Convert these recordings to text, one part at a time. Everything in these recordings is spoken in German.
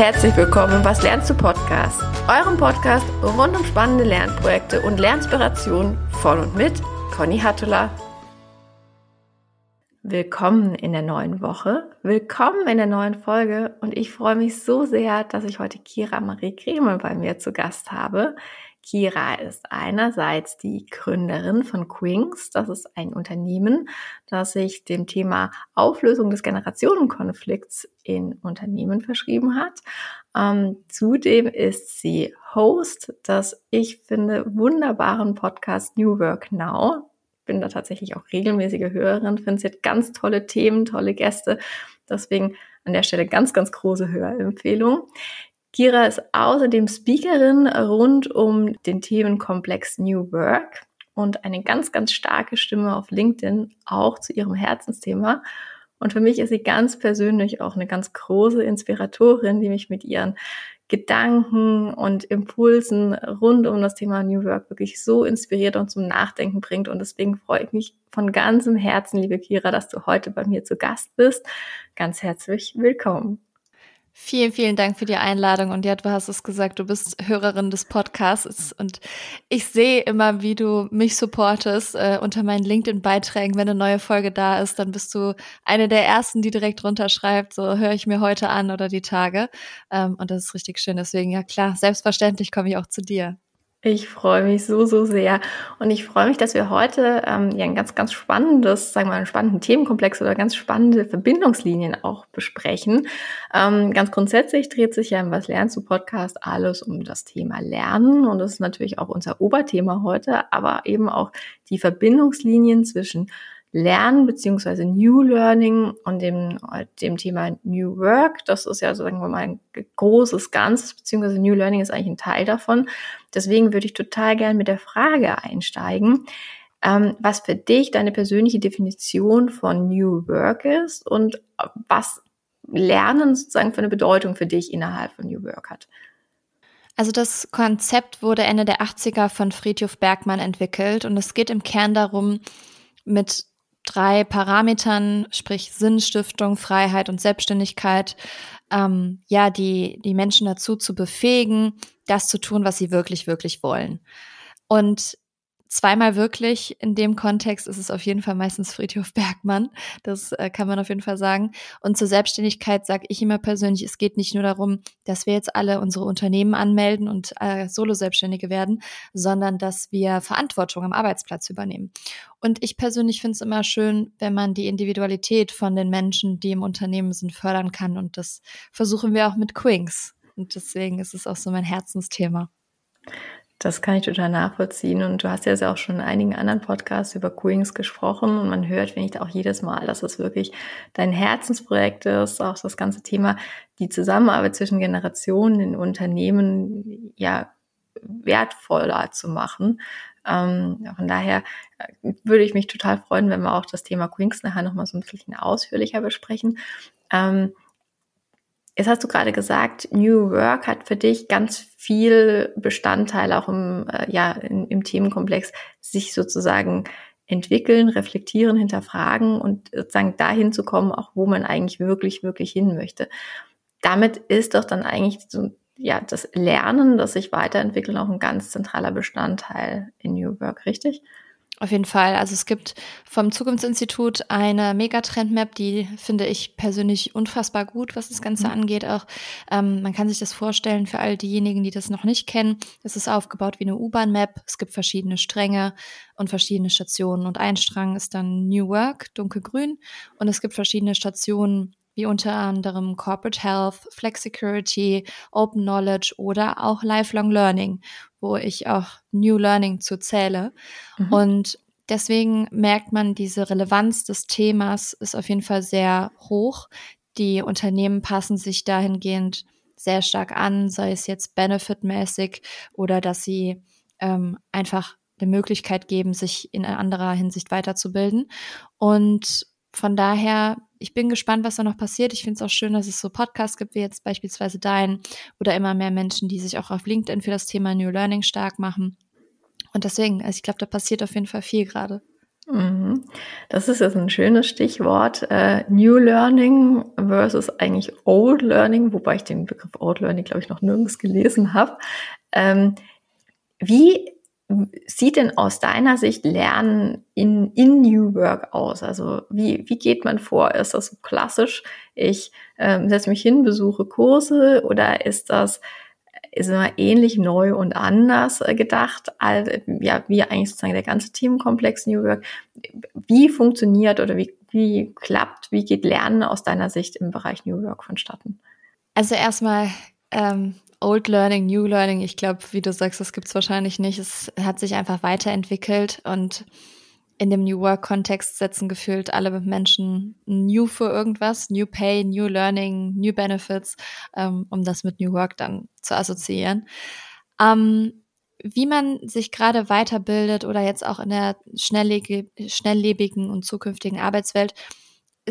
herzlich willkommen im Was lernst du Podcast, eurem Podcast rund um spannende Lernprojekte und Lernspirationen von und mit Conny Hattula. Willkommen in der neuen Woche, willkommen in der neuen Folge und ich freue mich so sehr, dass ich heute Kira Marie Kremel bei mir zu Gast habe. Kira ist einerseits die Gründerin von Quings. Das ist ein Unternehmen, das sich dem Thema Auflösung des Generationenkonflikts in Unternehmen verschrieben hat. Ähm, zudem ist sie Host des, ich finde, wunderbaren Podcast New Work Now. Bin da tatsächlich auch regelmäßige Hörerin, finde, hat ganz tolle Themen, tolle Gäste. Deswegen an der Stelle ganz, ganz große Hörempfehlung. Kira ist außerdem Speakerin rund um den Themenkomplex New Work und eine ganz, ganz starke Stimme auf LinkedIn, auch zu ihrem Herzensthema. Und für mich ist sie ganz persönlich auch eine ganz große Inspiratorin, die mich mit ihren Gedanken und Impulsen rund um das Thema New Work wirklich so inspiriert und zum Nachdenken bringt. Und deswegen freue ich mich von ganzem Herzen, liebe Kira, dass du heute bei mir zu Gast bist. Ganz herzlich willkommen. Vielen, vielen Dank für die Einladung. Und ja, du hast es gesagt, du bist Hörerin des Podcasts. Und ich sehe immer, wie du mich supportest äh, unter meinen LinkedIn-Beiträgen. Wenn eine neue Folge da ist, dann bist du eine der ersten, die direkt runterschreibt, so höre ich mir heute an oder die Tage. Ähm, und das ist richtig schön. Deswegen, ja klar, selbstverständlich komme ich auch zu dir. Ich freue mich so, so sehr. Und ich freue mich, dass wir heute ähm, ja ein ganz, ganz spannendes, sagen wir mal, einen spannenden Themenkomplex oder ganz spannende Verbindungslinien auch besprechen. Ähm, ganz grundsätzlich dreht sich ja im Was lernst du Podcast alles um das Thema Lernen. Und das ist natürlich auch unser Oberthema heute, aber eben auch die Verbindungslinien zwischen Lernen beziehungsweise New Learning und dem, dem Thema New Work. Das ist ja, sagen wir mal, ein großes Ganzes, beziehungsweise New Learning ist eigentlich ein Teil davon. Deswegen würde ich total gern mit der Frage einsteigen, ähm, was für dich deine persönliche Definition von New Work ist und was Lernen sozusagen für eine Bedeutung für dich innerhalb von New Work hat. Also das Konzept wurde Ende der 80er von Friedhof Bergmann entwickelt und es geht im Kern darum, mit drei Parametern, sprich Sinnstiftung, Freiheit und Selbstständigkeit, ähm, ja, die, die Menschen dazu zu befähigen, das zu tun, was sie wirklich, wirklich wollen. Und zweimal wirklich. In dem Kontext ist es auf jeden Fall meistens Friedhof Bergmann. Das äh, kann man auf jeden Fall sagen. Und zur Selbstständigkeit sage ich immer persönlich, es geht nicht nur darum, dass wir jetzt alle unsere Unternehmen anmelden und äh, Solo-Selbstständige werden, sondern dass wir Verantwortung am Arbeitsplatz übernehmen. Und ich persönlich finde es immer schön, wenn man die Individualität von den Menschen, die im Unternehmen sind, fördern kann. Und das versuchen wir auch mit Quinks. Und deswegen ist es auch so mein Herzensthema. Das kann ich total nachvollziehen. Und du hast ja auch schon in einigen anderen Podcasts über Queens gesprochen. Und man hört, finde ich, auch jedes Mal, dass es wirklich dein Herzensprojekt ist, auch das ganze Thema, die Zusammenarbeit zwischen Generationen in Unternehmen, ja, wertvoller zu machen. Ähm, von daher äh, würde ich mich total freuen, wenn wir auch das Thema Queens nachher nochmal so ein bisschen ausführlicher besprechen. Ähm, Jetzt hast du gerade gesagt, New Work hat für dich ganz viel Bestandteil auch im, äh, ja, in, im Themenkomplex, sich sozusagen entwickeln, reflektieren, hinterfragen und sozusagen dahin zu kommen, auch wo man eigentlich wirklich, wirklich hin möchte. Damit ist doch dann eigentlich so, ja, das Lernen, das sich weiterentwickeln, auch ein ganz zentraler Bestandteil in New Work, richtig? Auf jeden Fall. Also es gibt vom Zukunftsinstitut eine Megatrend-Map, die finde ich persönlich unfassbar gut, was das Ganze mhm. angeht. Auch ähm, man kann sich das vorstellen für all diejenigen, die das noch nicht kennen. Es ist aufgebaut wie eine U-Bahn-Map. Es gibt verschiedene Stränge und verschiedene Stationen. Und ein Strang ist dann New Work, dunkelgrün. Und es gibt verschiedene Stationen, wie unter anderem Corporate Health, Flexicurity, Open Knowledge oder auch Lifelong Learning, wo ich auch New Learning zu zähle. Mhm. Und deswegen merkt man, diese Relevanz des Themas ist auf jeden Fall sehr hoch. Die Unternehmen passen sich dahingehend sehr stark an, sei es jetzt benefitmäßig oder dass sie ähm, einfach eine Möglichkeit geben, sich in anderer Hinsicht weiterzubilden. Und von daher, ich bin gespannt, was da noch passiert. Ich finde es auch schön, dass es so Podcasts gibt, wie jetzt beispielsweise dein oder immer mehr Menschen, die sich auch auf LinkedIn für das Thema New Learning stark machen. Und deswegen, also ich glaube, da passiert auf jeden Fall viel gerade. Mhm. Das ist jetzt ein schönes Stichwort. Äh, New Learning versus eigentlich Old Learning, wobei ich den Begriff Old Learning, glaube ich, noch nirgends gelesen habe. Ähm, wie sieht denn aus deiner Sicht Lernen in, in New Work aus? Also wie, wie geht man vor? Ist das so klassisch, ich ähm, setze mich hin, besuche Kurse oder ist das ist immer ähnlich neu und anders äh, gedacht, als, ja, wie eigentlich sozusagen der ganze Themenkomplex New Work. Wie funktioniert oder wie, wie klappt, wie geht Lernen aus deiner Sicht im Bereich New Work vonstatten? Also erstmal ähm, Old Learning, New Learning, ich glaube, wie du sagst, das gibt's wahrscheinlich nicht. Es hat sich einfach weiterentwickelt und in dem New Work-Kontext setzen gefühlt alle Menschen New für irgendwas, New Pay, New Learning, New Benefits, ähm, um das mit New Work dann zu assoziieren. Ähm, wie man sich gerade weiterbildet oder jetzt auch in der schnelllebigen und zukünftigen Arbeitswelt,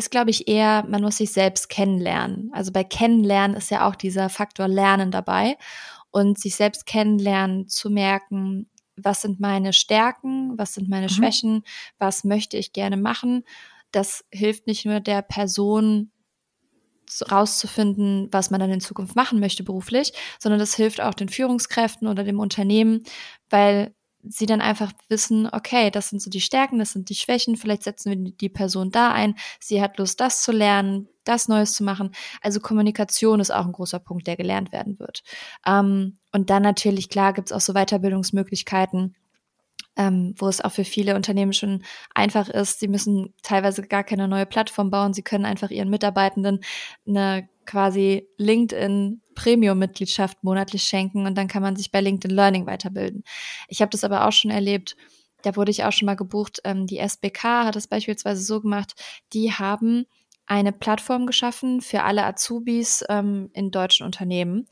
ist, glaube ich, eher, man muss sich selbst kennenlernen. Also bei Kennenlernen ist ja auch dieser Faktor Lernen dabei und sich selbst kennenlernen, zu merken, was sind meine Stärken, was sind meine mhm. Schwächen, was möchte ich gerne machen. Das hilft nicht nur der Person rauszufinden, was man dann in Zukunft machen möchte beruflich, sondern das hilft auch den Führungskräften oder dem Unternehmen, weil sie dann einfach wissen, okay, das sind so die Stärken, das sind die Schwächen, vielleicht setzen wir die Person da ein, sie hat Lust, das zu lernen, das Neues zu machen. Also Kommunikation ist auch ein großer Punkt, der gelernt werden wird. Ähm, und dann natürlich, klar, gibt es auch so Weiterbildungsmöglichkeiten, ähm, wo es auch für viele Unternehmen schon einfach ist. Sie müssen teilweise gar keine neue Plattform bauen. Sie können einfach ihren Mitarbeitenden eine quasi LinkedIn Premium-Mitgliedschaft monatlich schenken und dann kann man sich bei LinkedIn Learning weiterbilden. Ich habe das aber auch schon erlebt, da wurde ich auch schon mal gebucht. Ähm, die SBK hat es beispielsweise so gemacht, die haben eine Plattform geschaffen für alle Azubis ähm, in deutschen Unternehmen.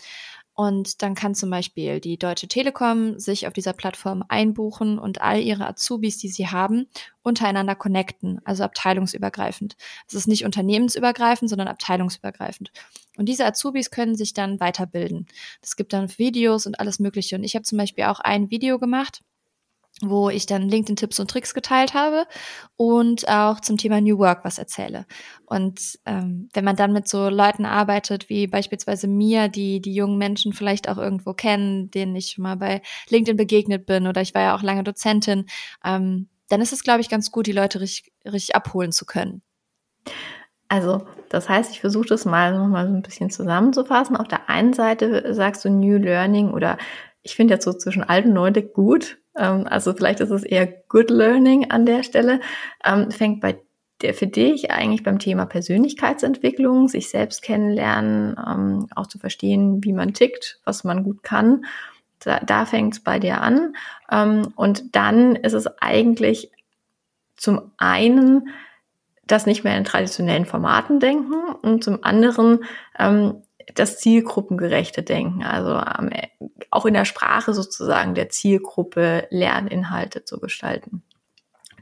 Und dann kann zum Beispiel die Deutsche Telekom sich auf dieser Plattform einbuchen und all ihre Azubis, die sie haben, untereinander connecten, also abteilungsübergreifend. Es ist nicht unternehmensübergreifend, sondern abteilungsübergreifend. Und diese Azubis können sich dann weiterbilden. Es gibt dann Videos und alles Mögliche. Und ich habe zum Beispiel auch ein Video gemacht, wo ich dann LinkedIn-Tipps und Tricks geteilt habe und auch zum Thema New Work was erzähle. Und ähm, wenn man dann mit so Leuten arbeitet, wie beispielsweise mir, die die jungen Menschen vielleicht auch irgendwo kennen, denen ich schon mal bei LinkedIn begegnet bin oder ich war ja auch lange Dozentin, ähm, dann ist es, glaube ich, ganz gut, die Leute richtig, richtig abholen zu können. Also, das heißt, ich versuche das mal nochmal so ein bisschen zusammenzufassen. Auf der einen Seite sagst du New Learning oder ich finde jetzt so zwischen alt und neu gut. Ähm, also vielleicht ist es eher Good Learning an der Stelle. Ähm, fängt bei der für dich eigentlich beim Thema Persönlichkeitsentwicklung, sich selbst kennenlernen, ähm, auch zu verstehen, wie man tickt, was man gut kann. Da, da fängt es bei dir an. Ähm, und dann ist es eigentlich zum einen das nicht mehr in traditionellen Formaten denken und zum anderen ähm, das zielgruppengerechte Denken, also ähm, auch in der Sprache sozusagen der Zielgruppe Lerninhalte zu gestalten.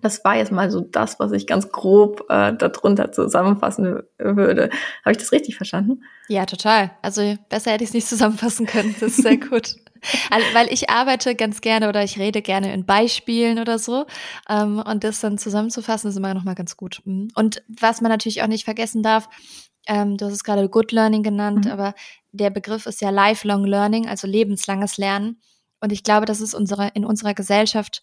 Das war jetzt mal so das, was ich ganz grob äh, darunter zusammenfassen würde. Habe ich das richtig verstanden? Ja, total. Also besser hätte ich es nicht zusammenfassen können. Das ist sehr gut. Also, weil ich arbeite ganz gerne oder ich rede gerne in Beispielen oder so. Ähm, und das dann zusammenzufassen, ist immer noch mal ganz gut. Mhm. Und was man natürlich auch nicht vergessen darf, ähm, du hast es gerade Good Learning genannt, mhm. aber der Begriff ist ja Lifelong Learning, also lebenslanges Lernen. Und ich glaube, das ist unsere, in unserer Gesellschaft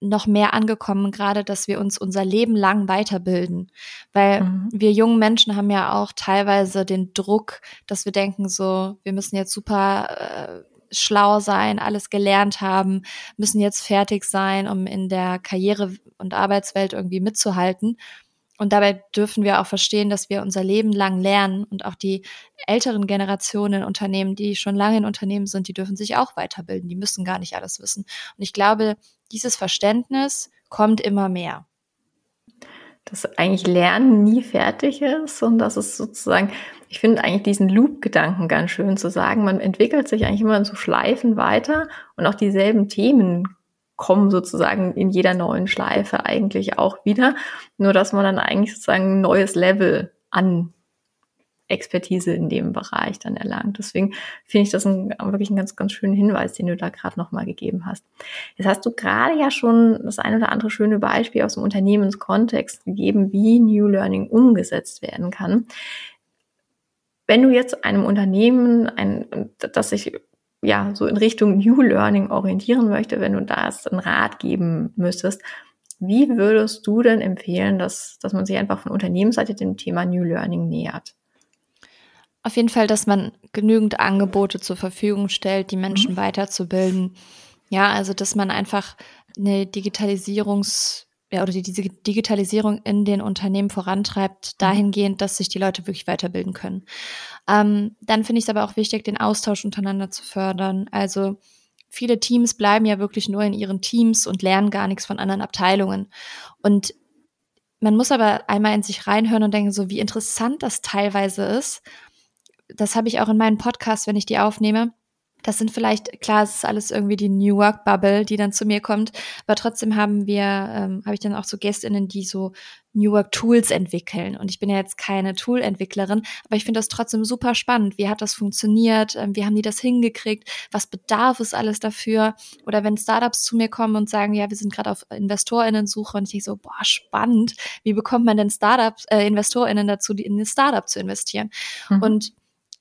noch mehr angekommen, gerade dass wir uns unser Leben lang weiterbilden. Weil mhm. wir jungen Menschen haben ja auch teilweise den Druck, dass wir denken, so, wir müssen jetzt super äh, schlau sein, alles gelernt haben, müssen jetzt fertig sein, um in der Karriere- und Arbeitswelt irgendwie mitzuhalten. Und dabei dürfen wir auch verstehen, dass wir unser Leben lang lernen und auch die älteren Generationen in Unternehmen, die schon lange in Unternehmen sind, die dürfen sich auch weiterbilden. Die müssen gar nicht alles wissen. Und ich glaube, dieses Verständnis kommt immer mehr. Dass eigentlich Lernen nie fertig ist und dass es sozusagen, ich finde eigentlich diesen Loop-Gedanken ganz schön zu sagen, man entwickelt sich eigentlich immer in so Schleifen weiter und auch dieselben Themen kommen sozusagen in jeder neuen Schleife eigentlich auch wieder. Nur dass man dann eigentlich sozusagen ein neues Level an Expertise in dem Bereich dann erlangt. Deswegen finde ich das ein, wirklich einen ganz, ganz schönen Hinweis, den du da gerade nochmal gegeben hast. Jetzt hast du gerade ja schon das ein oder andere schöne Beispiel aus dem Unternehmenskontext gegeben, wie New Learning umgesetzt werden kann. Wenn du jetzt einem Unternehmen, ein, das sich ja so in Richtung New Learning orientieren möchte, wenn du da einen Rat geben müsstest, wie würdest du denn empfehlen, dass, dass man sich einfach von Unternehmensseite dem Thema New Learning nähert? Auf jeden Fall, dass man genügend Angebote zur Verfügung stellt, die Menschen mhm. weiterzubilden. Ja, also dass man einfach eine Digitalisierungs- ja, oder die, diese Digitalisierung in den Unternehmen vorantreibt, mhm. dahingehend, dass sich die Leute wirklich weiterbilden können. Ähm, dann finde ich es aber auch wichtig, den Austausch untereinander zu fördern. Also viele Teams bleiben ja wirklich nur in ihren Teams und lernen gar nichts von anderen Abteilungen. Und man muss aber einmal in sich reinhören und denken, so wie interessant das teilweise ist. Das habe ich auch in meinen Podcasts, wenn ich die aufnehme das sind vielleicht, klar, es ist alles irgendwie die New Work Bubble, die dann zu mir kommt, aber trotzdem haben wir, ähm, habe ich dann auch so GästInnen, die so New Work Tools entwickeln. Und ich bin ja jetzt keine Tool-Entwicklerin, aber ich finde das trotzdem super spannend. Wie hat das funktioniert? Ähm, wie haben die das hingekriegt? Was bedarf es alles dafür? Oder wenn Startups zu mir kommen und sagen, ja, wir sind gerade auf InvestorInnen-Suche und ich denke so, boah, spannend. Wie bekommt man denn Startups, äh, InvestorInnen dazu, in ein Startup zu investieren? Mhm. Und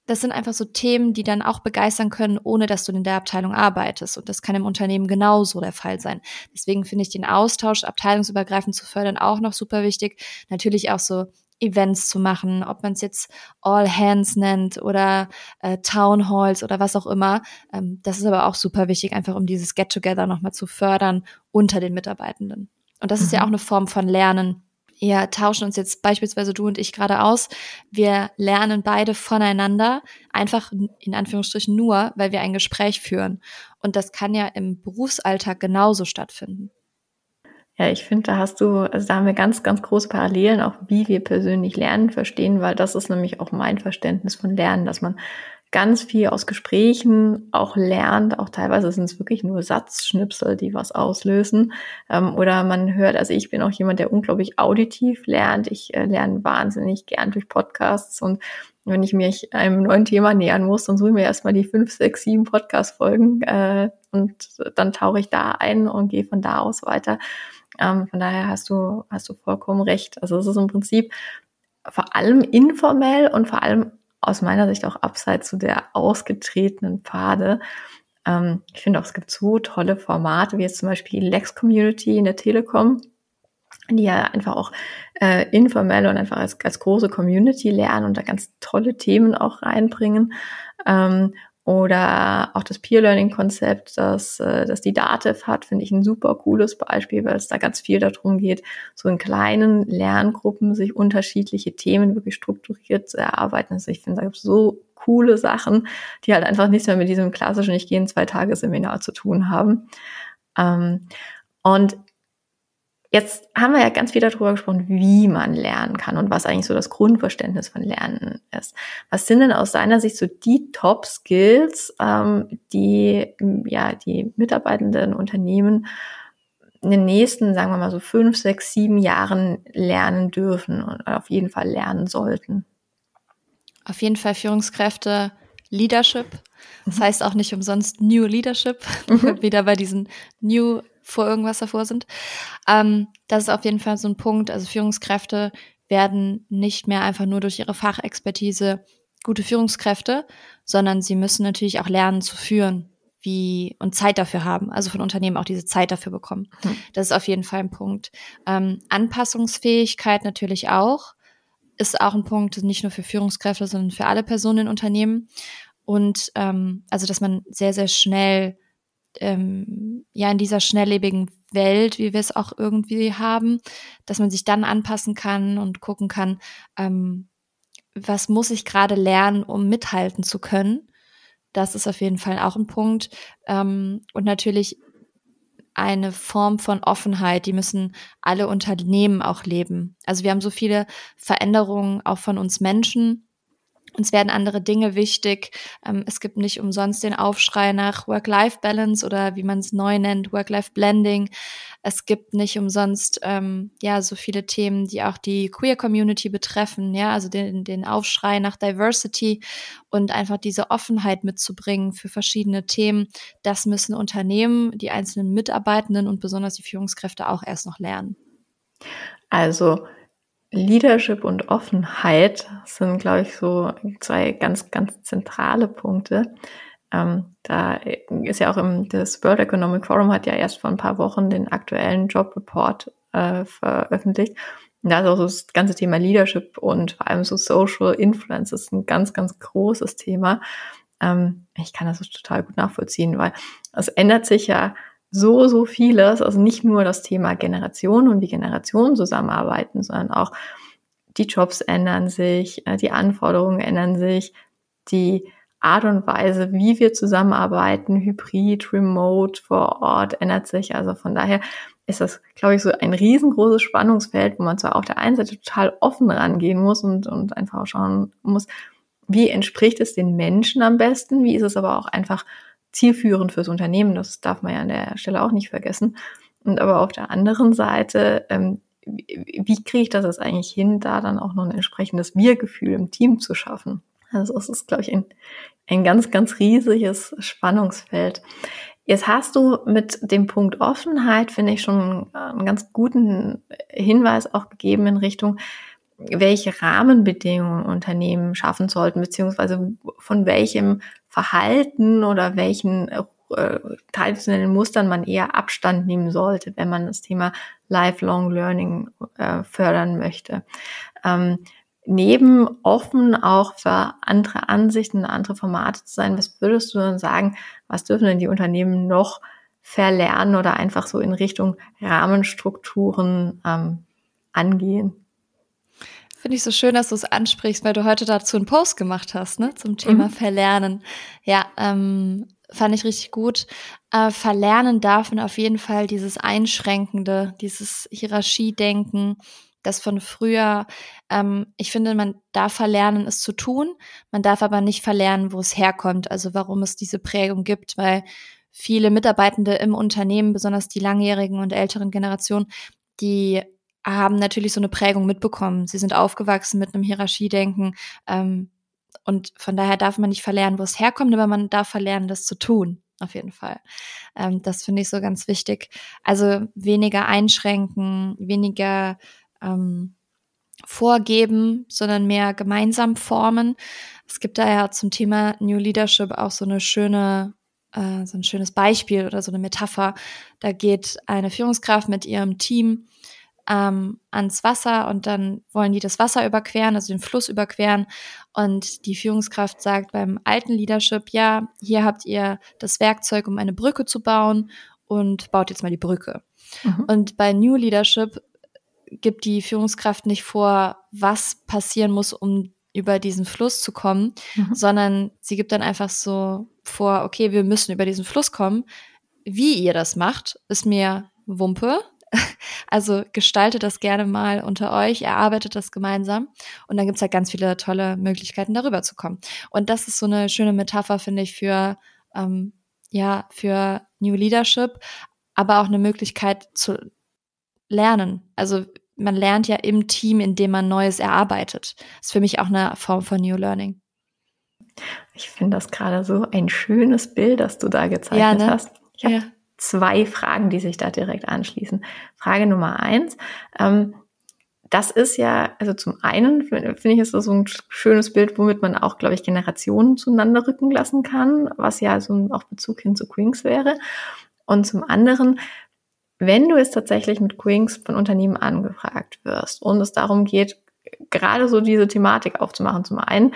das sind einfach so Themen, die dann auch begeistern können, ohne dass du in der Abteilung arbeitest. Und das kann im Unternehmen genauso der Fall sein. Deswegen finde ich den Austausch abteilungsübergreifend zu fördern auch noch super wichtig. Natürlich auch so Events zu machen, ob man es jetzt All Hands nennt oder äh, Town Halls oder was auch immer. Ähm, das ist aber auch super wichtig, einfach um dieses Get-Together nochmal zu fördern unter den Mitarbeitenden. Und das mhm. ist ja mhm. auch eine Form von Lernen, wir tauschen uns jetzt beispielsweise du und ich gerade aus. Wir lernen beide voneinander, einfach in Anführungsstrichen nur, weil wir ein Gespräch führen. Und das kann ja im Berufsalltag genauso stattfinden. Ja, ich finde, da hast du, also da haben wir ganz, ganz große Parallelen, auch wie wir persönlich Lernen verstehen, weil das ist nämlich auch mein Verständnis von Lernen, dass man ganz viel aus Gesprächen auch lernt. Auch teilweise sind es wirklich nur Satzschnipsel, die was auslösen. Ähm, oder man hört, also ich bin auch jemand, der unglaublich auditiv lernt. Ich äh, lerne wahnsinnig gern durch Podcasts und wenn ich mich einem neuen Thema nähern muss, dann suche ich mir erstmal die fünf, sechs, sieben Podcast-Folgen äh, und dann tauche ich da ein und gehe von da aus weiter. Ähm, von daher hast du, hast du vollkommen recht. Also es ist im Prinzip vor allem informell und vor allem aus meiner Sicht auch abseits zu der ausgetretenen Pfade. Ähm, ich finde auch, es gibt so tolle Formate, wie jetzt zum Beispiel die Lex Community in der Telekom, die ja einfach auch äh, informell und einfach als, als große Community lernen und da ganz tolle Themen auch reinbringen. Ähm, oder auch das Peer-Learning-Konzept, das, äh, das die DATEV hat, finde ich ein super cooles Beispiel, weil es da ganz viel darum geht, so in kleinen Lerngruppen sich unterschiedliche Themen wirklich strukturiert zu erarbeiten. Also ich finde, da gibt es so coole Sachen, die halt einfach nichts mehr mit diesem klassischen Ich gehe in zwei Tage Seminar zu tun haben. Ähm, und Jetzt haben wir ja ganz viel darüber gesprochen, wie man lernen kann und was eigentlich so das Grundverständnis von Lernen ist. Was sind denn aus seiner Sicht so die Top-Skills, ähm, die ja die Mitarbeitenden Unternehmen in den nächsten, sagen wir mal so fünf, sechs, sieben Jahren lernen dürfen und auf jeden Fall lernen sollten? Auf jeden Fall Führungskräfte, Leadership. Das mhm. heißt auch nicht umsonst New Leadership, mhm. wieder bei diesen New vor irgendwas davor sind. Ähm, das ist auf jeden Fall so ein Punkt. Also Führungskräfte werden nicht mehr einfach nur durch ihre Fachexpertise gute Führungskräfte, sondern sie müssen natürlich auch lernen zu führen, wie und Zeit dafür haben, also von Unternehmen auch diese Zeit dafür bekommen. Hm. Das ist auf jeden Fall ein Punkt. Ähm, Anpassungsfähigkeit natürlich auch, ist auch ein Punkt, nicht nur für Führungskräfte, sondern für alle Personen in Unternehmen. Und ähm, also, dass man sehr, sehr schnell ähm, ja in dieser schnelllebigen Welt, wie wir es auch irgendwie haben, dass man sich dann anpassen kann und gucken kann, ähm, was muss ich gerade lernen, um mithalten zu können. Das ist auf jeden Fall auch ein Punkt. Ähm, und natürlich eine Form von Offenheit, die müssen alle Unternehmen auch leben. Also wir haben so viele Veränderungen auch von uns Menschen Uns werden andere Dinge wichtig. Ähm, es gibt nicht umsonst den Aufschrei nach Work-Life-Balance oder wie man es neu nennt, Work-Life-Blending. Es gibt nicht umsonst ähm, ja so viele Themen, die auch die Queer-Community betreffen. Ja, also den, den Aufschrei nach Diversity und einfach diese Offenheit mitzubringen für verschiedene Themen. Das müssen Unternehmen, die einzelnen Mitarbeitenden und besonders die Führungskräfte auch erst noch lernen. Also Leadership und Offenheit sind, glaube ich, so zwei ganz, ganz zentrale Punkte. Ähm, da ist ja auch im, das World Economic Forum hat ja erst vor ein paar Wochen den aktuellen Job Report äh, veröffentlicht. Und da ist auch so das ganze Thema Leadership und vor allem so Social Influence ist ein ganz, ganz großes Thema. Ähm, ich kann das total gut nachvollziehen, weil es ändert sich ja so, so vieles. Also nicht nur das Thema Generation und wie Generationen zusammenarbeiten, sondern auch die Jobs ändern sich, äh, die Anforderungen ändern sich, die Art und Weise, wie wir zusammenarbeiten, hybrid, remote, vor Ort, ändert sich. Also von daher ist das, glaube ich, so ein riesengroßes Spannungsfeld, wo man zwar auf der einen Seite total offen rangehen muss und, und einfach schauen muss, wie entspricht es den Menschen am besten, wie ist es aber auch einfach zielführend fürs Unternehmen. Das darf man ja an der Stelle auch nicht vergessen. Und aber auf der anderen Seite, ähm, wie kriege ich das jetzt eigentlich hin, da dann auch noch ein entsprechendes Wir-Gefühl im Team zu schaffen? Also es ist, glaube ich, ein, ein ganz, ganz riesiges Spannungsfeld. Jetzt hast du mit dem Punkt Offenheit, finde ich, schon einen ganz guten Hinweis auch gegeben in Richtung, welche Rahmenbedingungen Unternehmen schaffen sollten, beziehungsweise von welchem Verhalten oder welchen äh, traditionellen Mustern man eher Abstand nehmen sollte, wenn man das Thema Lifelong Learning äh, fördern möchte. Ähm, neben offen auch für andere Ansichten, andere Formate zu sein, was würdest du denn sagen, was dürfen denn die Unternehmen noch verlernen oder einfach so in Richtung Rahmenstrukturen ähm, angehen? Finde ich so schön, dass du es ansprichst, weil du heute dazu einen Post gemacht hast, ne, zum Thema mhm. Verlernen. Ja, ähm, fand ich richtig gut. Äh, verlernen darf man auf jeden Fall dieses Einschränkende, dieses Hierarchiedenken, das von früher. Ähm, ich finde, man darf verlernen, es zu tun. Man darf aber nicht verlernen, wo es herkommt, also warum es diese Prägung gibt, weil viele Mitarbeitende im Unternehmen, besonders die langjährigen und älteren Generationen, die haben natürlich so eine Prägung mitbekommen. Sie sind aufgewachsen mit einem Hierarchiedenken. Ähm, und von daher darf man nicht verlernen, wo es herkommt, aber man darf verlernen, das zu tun. Auf jeden Fall. Ähm, das finde ich so ganz wichtig. Also weniger einschränken, weniger ähm, vorgeben, sondern mehr gemeinsam formen. Es gibt da ja zum Thema New Leadership auch so eine schöne äh, so ein schönes Beispiel oder so eine Metapher. Da geht eine Führungskraft mit ihrem Team ähm, ans Wasser und dann wollen die das Wasser überqueren, also den Fluss überqueren. Und die Führungskraft sagt beim alten Leadership, ja, hier habt ihr das Werkzeug, um eine Brücke zu bauen und baut jetzt mal die Brücke. Mhm. Und bei New Leadership gibt die Führungskraft nicht vor, was passieren muss, um über diesen Fluss zu kommen, mhm. sondern sie gibt dann einfach so vor, okay, wir müssen über diesen Fluss kommen. Wie ihr das macht, ist mir Wumpe. Also gestaltet das gerne mal unter euch, erarbeitet das gemeinsam und dann gibt's halt ganz viele tolle Möglichkeiten, darüber zu kommen. Und das ist so eine schöne Metapher, finde ich, für, ähm, ja, für New Leadership, aber auch eine Möglichkeit zu lernen. Also man lernt ja im Team, indem man Neues erarbeitet. Das ist für mich auch eine Form von New Learning. Ich finde das gerade so ein schönes Bild, das du da gezeichnet ja, ne? hast. Ich habe ja zwei Fragen, die sich da direkt anschließen. Frage Nummer eins. Ähm, das ist ja, also zum einen finde ich, ist das so ein schönes Bild, womit man auch, glaube ich, Generationen zueinander rücken lassen kann, was ja so ein auch Bezug hin zu Queens wäre. Und zum anderen, wenn du jetzt tatsächlich mit Queens von Unternehmen angefragt wirst und es darum geht, gerade so diese Thematik aufzumachen. Zum einen,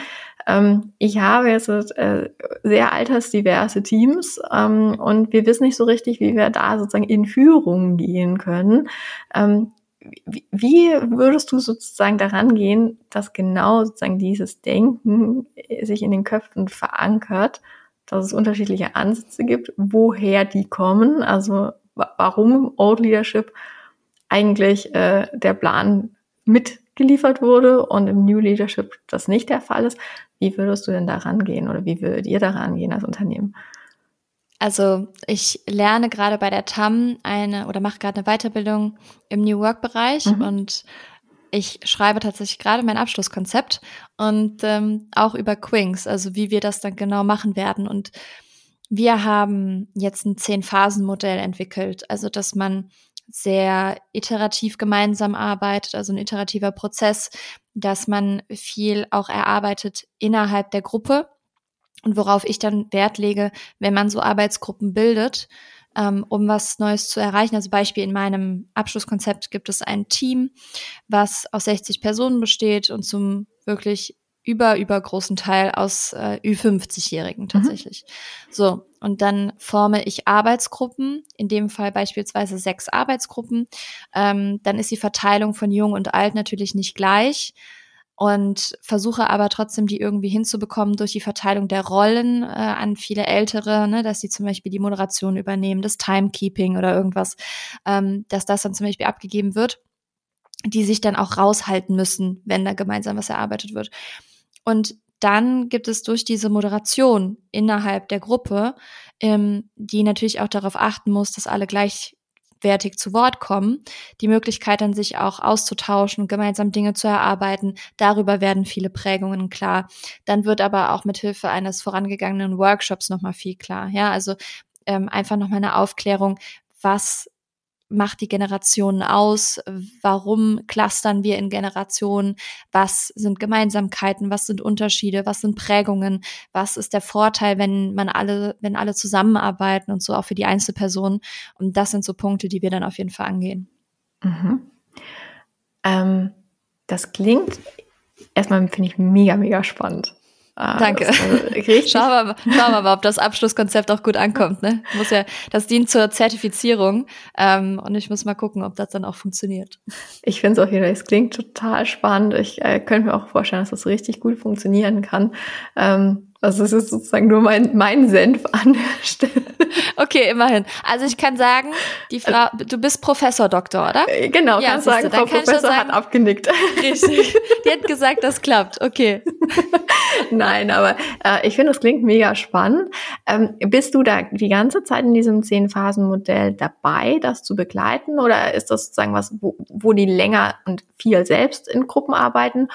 ähm, ich habe jetzt äh, sehr altersdiverse Teams ähm, und wir wissen nicht so richtig, wie wir da sozusagen in Führung gehen können. Ähm, wie, würdest du sozusagen daran gehen, dass genau sozusagen dieses Denken sich in den Köpfen verankert, dass es unterschiedliche Ansätze gibt, woher die kommen, also warum Old Leadership eigentlich äh, der Plan mit geliefert wurde und im New Leadership das nicht der Fall ist. Wie würdest du denn da rangehen oder wie würdet ihr da rangehen als Unternehmen? Also ich lerne gerade bei der TAM eine oder mache gerade eine Weiterbildung im New Work Bereich mhm. und ich schreibe tatsächlich gerade mein Abschlusskonzept und ähm, auch über Quinks, also wie wir das dann genau machen werden. Und wir haben jetzt ein Zehn-Phasen-Modell entwickelt, also dass man sehr iterativ gemeinsam arbeitet, also ein iterativer Prozess, dass man viel auch erarbeitet innerhalb der Gruppe und worauf ich dann Wert lege, wenn man so Arbeitsgruppen bildet, ähm, um was Neues zu erreichen. Also Beispiel in meinem Abschlusskonzept gibt es ein Team, was aus 60 Personen besteht und zum wirklich über, übergroßen Teil aus äh, Ü50-Jährigen mhm. tatsächlich. Mhm. So, und dann forme ich Arbeitsgruppen, in dem Fall beispielsweise sechs Arbeitsgruppen. Ähm, dann ist die Verteilung von Jung und Alt natürlich nicht gleich und versuche aber trotzdem, die irgendwie hinzubekommen durch die Verteilung der Rollen äh, an viele Ältere, ne, dass sie zum Beispiel die Moderation übernehmen, das Timekeeping oder irgendwas, ähm, dass das dann zum Beispiel abgegeben wird, die sich dann auch raushalten müssen, wenn da gemeinsam was erarbeitet wird. Und dann gibt es durch diese Moderation innerhalb der Gruppe, ähm, die natürlich auch darauf achten muss, dass alle gleich wertig zu Wort kommen, die Möglichkeit dann sich auch auszutauschen, gemeinsam Dinge zu erarbeiten. Darüber werden viele Prägungen klar. Dann wird aber auch mit Hilfe eines vorangegangenen Workshops nochmal viel klar. Ja, also ähm, einfach nochmal eine Aufklärung, was macht die Generationen aus? Warum clustern wir in Generationen? Was sind Gemeinsamkeiten? Was sind Unterschiede? Was sind Prägungen? Was ist der Vorteil, wenn man alle, wenn alle zusammenarbeiten und so auch für die Einzelpersonen? Und das sind so Punkte, die wir dann auf jeden Fall angehen. Mhm. Ähm, das klingt erstmal finde ich mega, mega spannend. Ah, Danke. Schauen wir, mal, schauen wir mal, ob das Abschlusskonzept auch gut ankommt. Ne? Muss ja, das dient zur Zertifizierung ähm, und ich muss mal gucken, ob das dann auch funktioniert. Ich finde es jeden Fall, es klingt total spannend. Ich äh, könnte mir auch vorstellen, dass das richtig gut funktionieren kann. Ähm, also es ist sozusagen nur mein, mein Senf an der Stelle. Okay, immerhin. Also ich kann sagen, die Frau, du bist Professor Doktor, oder? Äh, genau, ja, kannst sagen, Frau Professor sagen, hat abgenickt. Richtig. Die hat gesagt, das klappt. Okay. Nein, aber äh, ich finde, das klingt mega spannend. Ähm, bist du da die ganze Zeit in diesem Zehn-Phasen-Modell dabei, das zu begleiten? Oder ist das sozusagen was, wo, wo die länger und viel selbst in Gruppen arbeiten?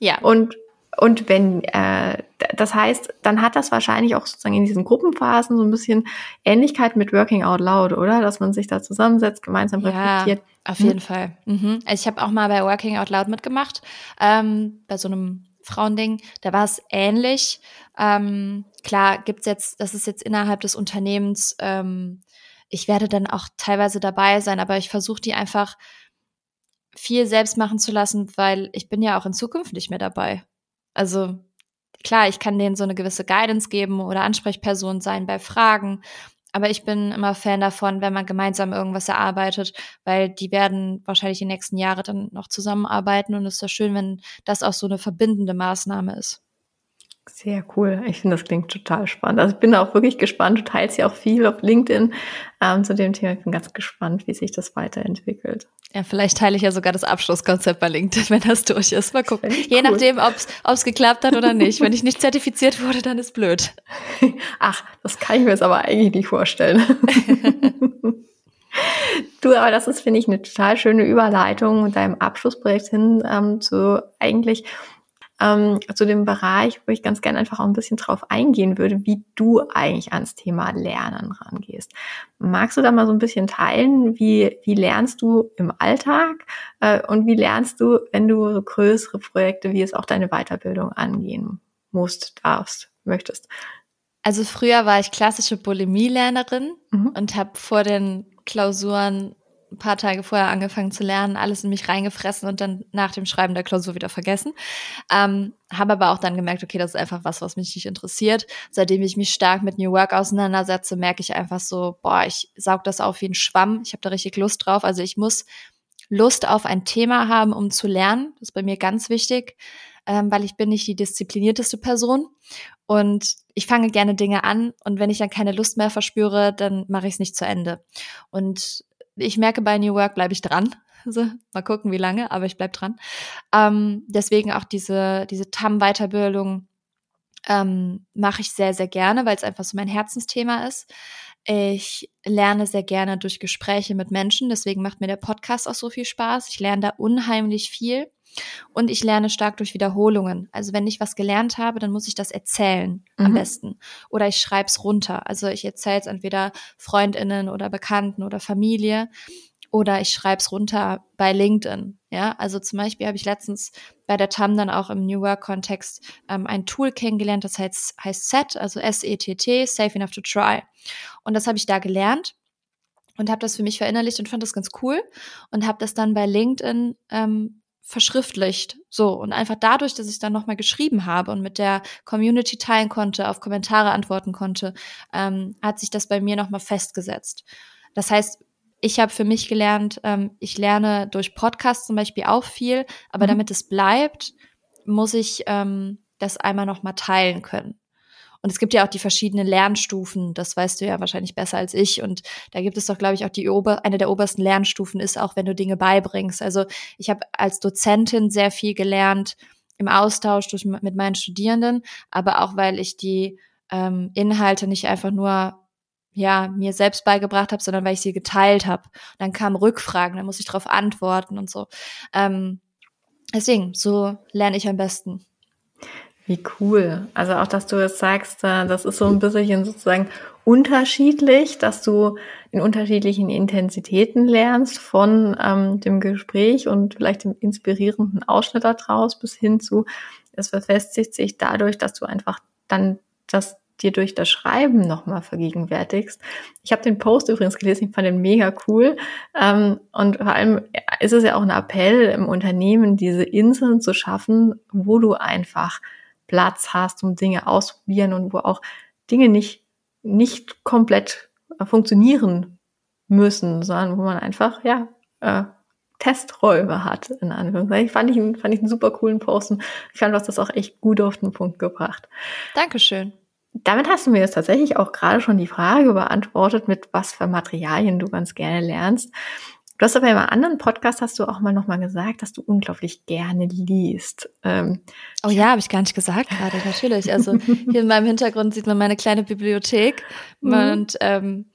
Ja. Und und wenn, äh, das heißt, dann hat das wahrscheinlich auch sozusagen in diesen Gruppenphasen so ein bisschen Ähnlichkeit mit Working Out Loud, oder? Dass man sich da zusammensetzt, gemeinsam ja, reflektiert. Auf jeden hm. Fall. Mhm. Also ich habe auch mal bei Working Out Loud mitgemacht, ähm, bei so einem Frauending. Da war es ähnlich. Ähm, klar gibt's jetzt, das ist jetzt innerhalb des Unternehmens. Ähm, ich werde dann auch teilweise dabei sein, aber ich versuche die einfach viel selbst machen zu lassen, weil ich bin ja auch in Zukunft nicht mehr dabei. Also klar, ich kann denen so eine gewisse Guidance geben oder Ansprechperson sein bei Fragen. Aber ich bin immer Fan davon, wenn man gemeinsam irgendwas erarbeitet, weil die werden wahrscheinlich die nächsten Jahre dann noch zusammenarbeiten und es ist ja schön, wenn das auch so eine verbindende Maßnahme ist. Sehr cool. Ich finde, das klingt total spannend. Also ich bin auch wirklich gespannt. Du teilst ja auch viel auf LinkedIn ähm, zu dem Thema. Ich bin ganz gespannt, wie sich das weiterentwickelt. Ja, vielleicht teile ich ja sogar das Abschlusskonzept bei LinkedIn, wenn das durch ist. Mal gucken. Je cool. nachdem, ob es geklappt hat oder nicht. wenn ich nicht zertifiziert wurde, dann ist blöd. Ach, das kann ich mir jetzt aber eigentlich nicht vorstellen. Du, aber das ist, finde ich, eine total schöne Überleitung mit deinem Abschlussprojekt hin ähm, zu eigentlich ähm, zu dem Bereich, wo ich ganz gerne einfach auch ein bisschen drauf eingehen würde, wie du eigentlich ans Thema Lernen rangehst. Magst du da mal so ein bisschen teilen, wie, wie lernst du im Alltag äh, und wie lernst du, wenn du so größere Projekte, wie es auch deine Weiterbildung angehen musst, darfst, möchtest? Also früher war ich klassische Bulimie-Lernerin mhm. und habe vor den Klausuren ein paar Tage vorher angefangen zu lernen, alles in mich reingefressen und dann nach dem Schreiben der Klausur wieder vergessen. Ähm, habe aber auch dann gemerkt, okay, das ist einfach was, was mich nicht interessiert. Seitdem ich mich stark mit New Work auseinandersetze, merke ich einfach so, boah, ich saug das auf wie ein Schwamm. Ich habe da richtig Lust drauf. Also ich muss Lust auf ein Thema haben, um zu lernen. Das ist bei mir ganz wichtig, ähm, weil ich bin nicht die disziplinierteste Person. Und ich fange gerne Dinge an und wenn ich dann keine Lust mehr verspüre, dann mache ich es nicht zu Ende. Und ich merke, bei New Work bleibe ich dran. Also, mal gucken, wie lange, aber ich bleib dran. Ähm, deswegen auch diese, diese TAM-Weiterbildung ähm, mache ich sehr, sehr gerne, weil es einfach so mein Herzensthema ist. Ich lerne sehr gerne durch Gespräche mit Menschen, deswegen macht mir der Podcast auch so viel Spaß. Ich lerne da unheimlich viel und ich lerne stark durch Wiederholungen. Also wenn ich was gelernt habe, dann muss ich das erzählen mhm. am besten. Oder ich schreibe es runter. Also ich erzähle es entweder Freundinnen oder Bekannten oder Familie oder ich schreibe es runter bei LinkedIn. Ja, also zum Beispiel habe ich letztens bei der TAM dann auch im New Work-Kontext ähm, ein Tool kennengelernt, das heißt, heißt SET, also S-E-T-T, Safe Enough to Try. Und das habe ich da gelernt und habe das für mich verinnerlicht und fand das ganz cool und habe das dann bei LinkedIn ähm, verschriftlicht. So, und einfach dadurch, dass ich dann nochmal geschrieben habe und mit der Community teilen konnte, auf Kommentare antworten konnte, ähm, hat sich das bei mir nochmal festgesetzt. Das heißt, ich habe für mich gelernt, ähm, ich lerne durch Podcasts zum Beispiel auch viel, aber mhm. damit es bleibt, muss ich ähm, das einmal nochmal teilen können. Und es gibt ja auch die verschiedenen Lernstufen, das weißt du ja wahrscheinlich besser als ich. Und da gibt es doch, glaube ich, auch die Ober eine der obersten Lernstufen ist auch, wenn du Dinge beibringst. Also ich habe als Dozentin sehr viel gelernt im Austausch durch, mit meinen Studierenden, aber auch weil ich die ähm, Inhalte nicht einfach nur ja, mir selbst beigebracht habe, sondern weil ich sie geteilt habe. Dann kamen Rückfragen, dann muss ich darauf antworten und so. Ähm, deswegen, so lerne ich am besten. Wie cool. Also auch, dass du jetzt sagst, äh, das ist so ein bisschen sozusagen unterschiedlich, dass du in unterschiedlichen Intensitäten lernst, von ähm, dem Gespräch und vielleicht dem inspirierenden Ausschnitt daraus bis hin zu, es verfestigt sich dadurch, dass du einfach dann das dir durch das Schreiben nochmal vergegenwärtigst. Ich habe den Post übrigens gelesen, ich fand den mega cool. Ähm, und vor allem ist es ja auch ein Appell im Unternehmen, diese Inseln zu schaffen, wo du einfach Platz hast, um Dinge ausprobieren und wo auch Dinge nicht, nicht komplett funktionieren müssen, sondern wo man einfach, ja, äh, Testräume hat, in Anführungszeichen. Fand ich, fand ich einen super coolen Post und ich fand, du hast das auch echt gut auf den Punkt gebracht. Dankeschön. Damit hast du mir jetzt tatsächlich auch gerade schon die Frage beantwortet, mit was für Materialien du ganz gerne lernst. Du hast aber in einem anderen Podcast hast du auch mal nochmal gesagt, dass du unglaublich gerne liest. Ähm, oh ja, habe ich gar nicht gesagt gerade, natürlich. Also hier in meinem Hintergrund sieht man meine kleine Bibliothek mhm. und ähm,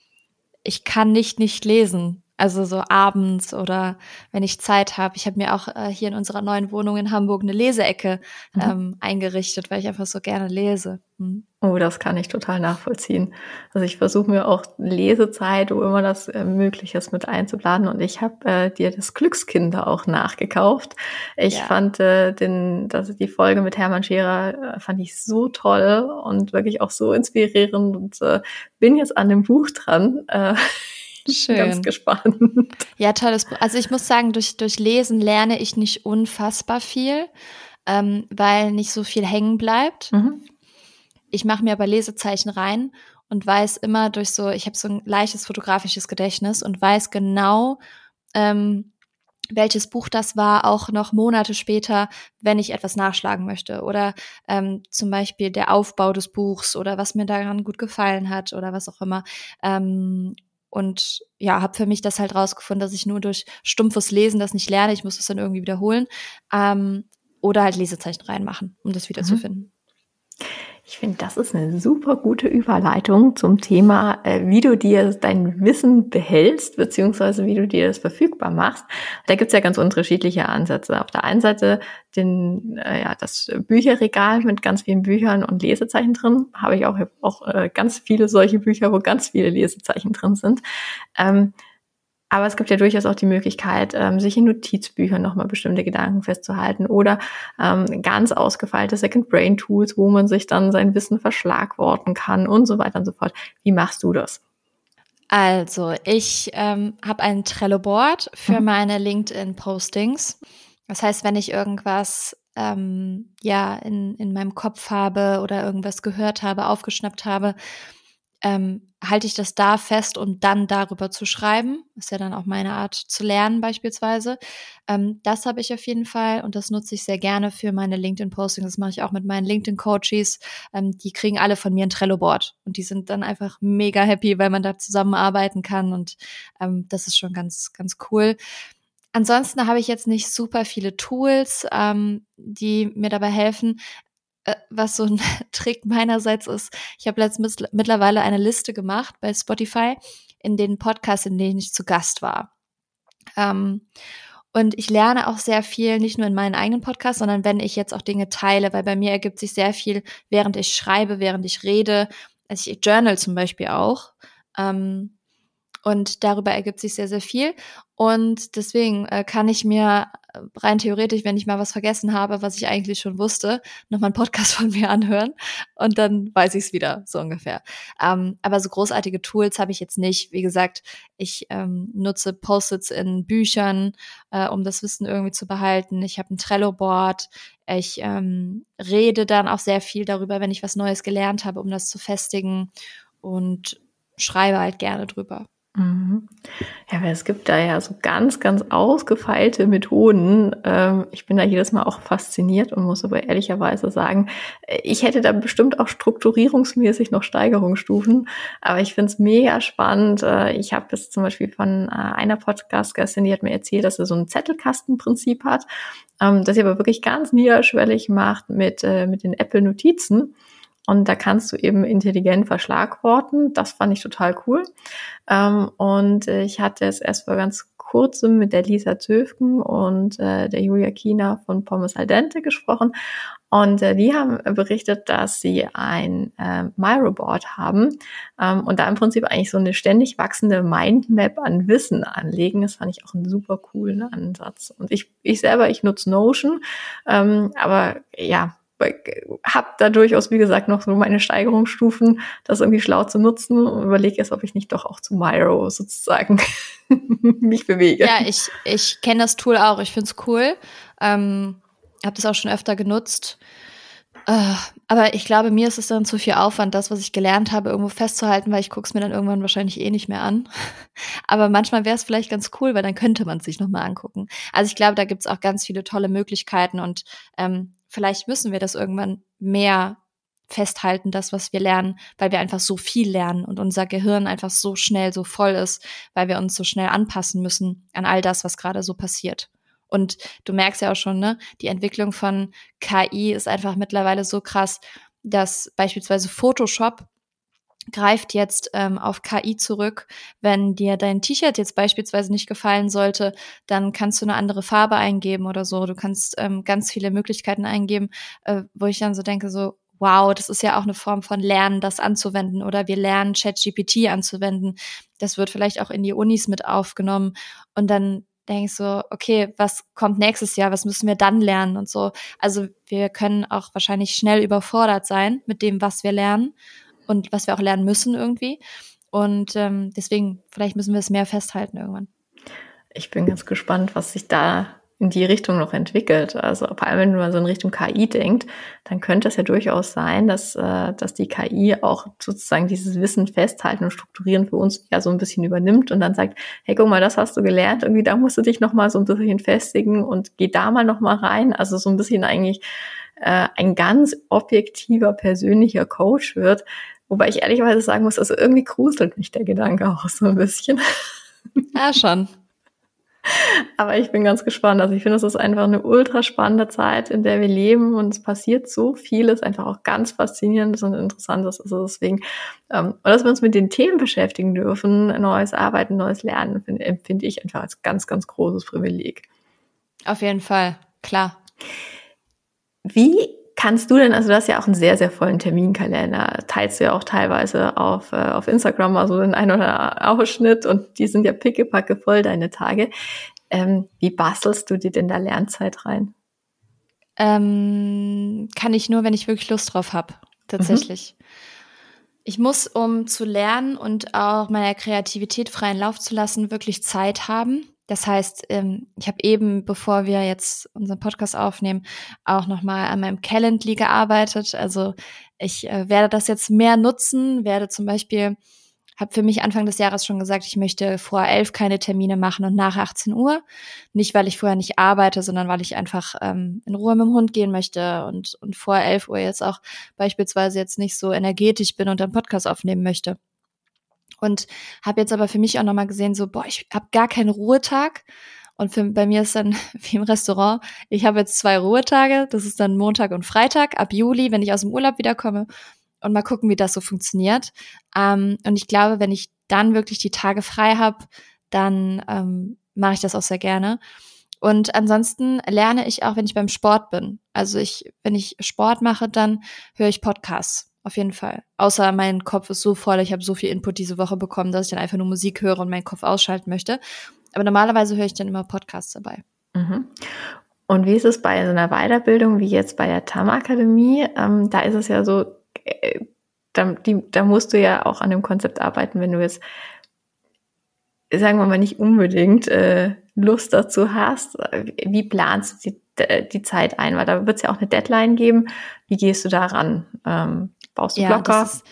ich kann nicht nicht lesen. Also so abends oder wenn ich Zeit habe. Ich habe mir auch äh, hier in unserer neuen Wohnung in Hamburg eine Leseecke mhm. ähm, eingerichtet, weil ich einfach so gerne lese. Mhm. Oh, das kann ich total nachvollziehen. Also ich versuche mir auch Lesezeit, wo immer das äh, möglich ist, mit einzuplanen. Und ich habe äh, dir das Glückskinder auch nachgekauft. Ich ja. fand äh, den, das, die Folge mit Hermann Scherer äh, fand ich so toll und wirklich auch so inspirierend und äh, bin jetzt an dem Buch dran. Äh, Schön. Ganz gespannt. Ja, tolles Buch. Also ich muss sagen, durch, durch Lesen lerne ich nicht unfassbar viel, ähm, weil nicht so viel hängen bleibt. Mhm. Ich mache mir aber Lesezeichen rein und weiß immer durch so, ich habe so ein leichtes fotografisches Gedächtnis und weiß genau, ähm, welches Buch das war, auch noch Monate später, wenn ich etwas nachschlagen möchte. Oder ähm, zum Beispiel der Aufbau des Buchs oder was mir daran gut gefallen hat oder was auch immer. Ähm, und ja, habe für mich das halt rausgefunden, dass ich nur durch stumpfes Lesen das nicht lerne. Ich muss das dann irgendwie wiederholen. Ähm, oder halt Lesezeichen reinmachen, um das wiederzufinden. Mhm. Ich finde, das ist eine super gute Überleitung zum Thema, äh, wie du dir dein Wissen behältst, beziehungsweise wie du dir das verfügbar machst. Da gibt's ja ganz unterschiedliche Ansätze. Auf der einen Seite den, äh, ja, das Bücherregal mit ganz vielen Büchern und Lesezeichen drin. Habe ich auch, auch äh, ganz viele solche Bücher, wo ganz viele Lesezeichen drin sind. Ähm, aber es gibt ja durchaus auch die Möglichkeit, ähm, sich in Notizbüchern nochmal bestimmte Gedanken festzuhalten oder ähm, ganz ausgefeilte Second Brain Tools, wo man sich dann sein Wissen verschlagworten kann und so weiter und so fort. Wie machst du das? Also, ich ähm, habe ein Trello-Board für mhm. meine LinkedIn-Postings. Das heißt, wenn ich irgendwas ähm, ja in, in meinem Kopf habe oder irgendwas gehört habe, aufgeschnappt habe, ähm, halte ich das da fest, um dann darüber zu schreiben. Ist ja dann auch meine Art zu lernen beispielsweise. Ähm, das habe ich auf jeden Fall und das nutze ich sehr gerne für meine LinkedIn-Postings. Das mache ich auch mit meinen LinkedIn-Coaches. Ähm, die kriegen alle von mir ein Trello-Board und die sind dann einfach mega happy, weil man da zusammenarbeiten kann und ähm, das ist schon ganz, ganz cool. Ansonsten habe ich jetzt nicht super viele Tools, ähm, die mir dabei helfen. Äh, was so ein Trick meinerseits ist, ich habe letztens mittlerweile eine Liste gemacht bei Spotify in den Podcasts, in denen ich zu Gast war. Ähm, und ich lerne auch sehr viel, nicht nur in meinen eigenen Podcasts, sondern wenn ich jetzt auch Dinge teile, weil bei mir ergibt sich sehr viel, während ich schreibe, während ich rede. Also ich journal zum Beispiel auch. Ähm, und darüber ergibt sich sehr, sehr viel. Und deswegen äh, kann ich mir rein theoretisch, wenn ich mal was vergessen habe, was ich eigentlich schon wusste, nochmal einen Podcast von mir anhören und dann weiß ich es wieder, so ungefähr. Ähm, aber so großartige Tools habe ich jetzt nicht. Wie gesagt, ich ähm, nutze Post-its in Büchern, äh, um das Wissen irgendwie zu behalten. Ich habe ein Trello-Board. Ich ähm, rede dann auch sehr viel darüber, wenn ich was Neues gelernt habe, um das zu festigen und schreibe halt gerne drüber. Mhm. Ja, weil es gibt da ja so ganz, ganz ausgefeilte Methoden. Ähm, ich bin da jedes Mal auch fasziniert und muss aber ehrlicherweise sagen, ich hätte da bestimmt auch strukturierungsmäßig noch Steigerungsstufen. Aber ich finde es mega spannend. Äh, ich habe jetzt zum Beispiel von äh, einer Podcast-Gästin, die hat mir erzählt, dass sie so ein Zettelkastenprinzip hat, ähm, das sie aber wirklich ganz niederschwellig macht mit, äh, mit den Apple-Notizen. Und da kannst du eben intelligent verschlagworten. Das fand ich total cool. Ähm, und ich hatte es erst vor ganz kurzem mit der Lisa Zöfken und äh, der Julia Kiener von Pommes Al Dente gesprochen. Und äh, die haben berichtet, dass sie ein äh, Myroboard haben ähm, und da im Prinzip eigentlich so eine ständig wachsende Mindmap an Wissen anlegen. Das fand ich auch einen super coolen Ansatz. Und ich, ich selber, ich nutze Notion, ähm, aber ja, habe da durchaus, wie gesagt, noch so meine Steigerungsstufen, das irgendwie schlau zu nutzen und überlege jetzt, ob ich nicht doch auch zu Myro sozusagen mich bewege. Ja, ich, ich kenne das Tool auch. Ich finde es cool. Ähm, habe das auch schon öfter genutzt. Uh, aber ich glaube, mir ist es dann zu viel Aufwand, das, was ich gelernt habe, irgendwo festzuhalten, weil ich gucke es mir dann irgendwann wahrscheinlich eh nicht mehr an. aber manchmal wäre es vielleicht ganz cool, weil dann könnte man es sich nochmal angucken. Also ich glaube, da gibt es auch ganz viele tolle Möglichkeiten und ähm, vielleicht müssen wir das irgendwann mehr festhalten, das, was wir lernen, weil wir einfach so viel lernen und unser Gehirn einfach so schnell so voll ist, weil wir uns so schnell anpassen müssen an all das, was gerade so passiert. Und du merkst ja auch schon, ne, die Entwicklung von KI ist einfach mittlerweile so krass, dass beispielsweise Photoshop greift jetzt ähm, auf KI zurück. Wenn dir dein T-Shirt jetzt beispielsweise nicht gefallen sollte, dann kannst du eine andere Farbe eingeben oder so. Du kannst ähm, ganz viele Möglichkeiten eingeben, äh, wo ich dann so denke, so, wow, das ist ja auch eine Form von Lernen, das anzuwenden. Oder wir lernen ChatGPT anzuwenden. Das wird vielleicht auch in die Unis mit aufgenommen. Und dann denke ich so, okay, was kommt nächstes Jahr? Was müssen wir dann lernen und so? Also wir können auch wahrscheinlich schnell überfordert sein mit dem, was wir lernen und was wir auch lernen müssen irgendwie. Und ähm, deswegen, vielleicht müssen wir es mehr festhalten irgendwann. Ich bin ganz gespannt, was sich da in die Richtung noch entwickelt. Also vor allem, wenn man so in Richtung KI denkt, dann könnte es ja durchaus sein, dass, äh, dass die KI auch sozusagen dieses Wissen festhalten und strukturieren für uns ja so ein bisschen übernimmt und dann sagt, hey, guck mal, das hast du gelernt, irgendwie da musst du dich noch mal so ein bisschen festigen und geh da mal noch mal rein. Also so ein bisschen eigentlich äh, ein ganz objektiver, persönlicher Coach wird, Wobei ich ehrlicherweise sagen muss, also irgendwie gruselt mich der Gedanke auch so ein bisschen. Ja, schon. Aber ich bin ganz gespannt. Also ich finde, es ist einfach eine ultra spannende Zeit, in der wir leben und es passiert so vieles, einfach auch ganz faszinierendes und interessantes. Also deswegen, ähm, und dass wir uns mit den Themen beschäftigen dürfen, neues Arbeiten, neues Lernen, empfinde ich einfach als ganz, ganz großes Privileg. Auf jeden Fall, klar. Wie kannst du denn, also du hast ja auch einen sehr, sehr vollen Terminkalender, teilst du ja auch teilweise auf, äh, auf Instagram, also den ein oder Ausschnitt und die sind ja pickepacke voll, deine Tage. Ähm, wie bastelst du dir denn da Lernzeit rein? Ähm, kann ich nur, wenn ich wirklich Lust drauf habe, tatsächlich. Mhm. Ich muss, um zu lernen und auch meiner Kreativität freien Lauf zu lassen, wirklich Zeit haben. Das heißt, ähm, ich habe eben, bevor wir jetzt unseren Podcast aufnehmen, auch nochmal an meinem Calendly gearbeitet. Also ich äh, werde das jetzt mehr nutzen, werde zum Beispiel, habe für mich Anfang des Jahres schon gesagt, ich möchte vor elf keine Termine machen und nach 18 Uhr. Nicht, weil ich vorher nicht arbeite, sondern weil ich einfach ähm, in Ruhe mit dem Hund gehen möchte und, und vor 11 Uhr jetzt auch beispielsweise jetzt nicht so energetisch bin und einen Podcast aufnehmen möchte. Und habe jetzt aber für mich auch nochmal gesehen, so, boah, ich habe gar keinen Ruhetag. Und für, bei mir ist dann wie im Restaurant, ich habe jetzt zwei Ruhetage, das ist dann Montag und Freitag ab Juli, wenn ich aus dem Urlaub wiederkomme. Und mal gucken, wie das so funktioniert. Ähm, und ich glaube, wenn ich dann wirklich die Tage frei habe, dann ähm, mache ich das auch sehr gerne. Und ansonsten lerne ich auch, wenn ich beim Sport bin. Also ich, wenn ich Sport mache, dann höre ich Podcasts. Auf jeden Fall. Außer mein Kopf ist so voll, ich habe so viel Input diese Woche bekommen, dass ich dann einfach nur Musik höre und meinen Kopf ausschalten möchte. Aber normalerweise höre ich dann immer Podcasts dabei. Mhm. Und wie ist es bei so einer Weiterbildung wie jetzt bei der TAM-Akademie? Ähm, da ist es ja so, äh, da, die, da musst du ja auch an dem Konzept arbeiten, wenn du jetzt, sagen wir mal, nicht unbedingt äh, Lust dazu hast. Wie planst du die, die Zeit ein? Weil da wird es ja auch eine Deadline geben. Wie gehst du daran? Ähm, baust du ja, Blocker? Ist,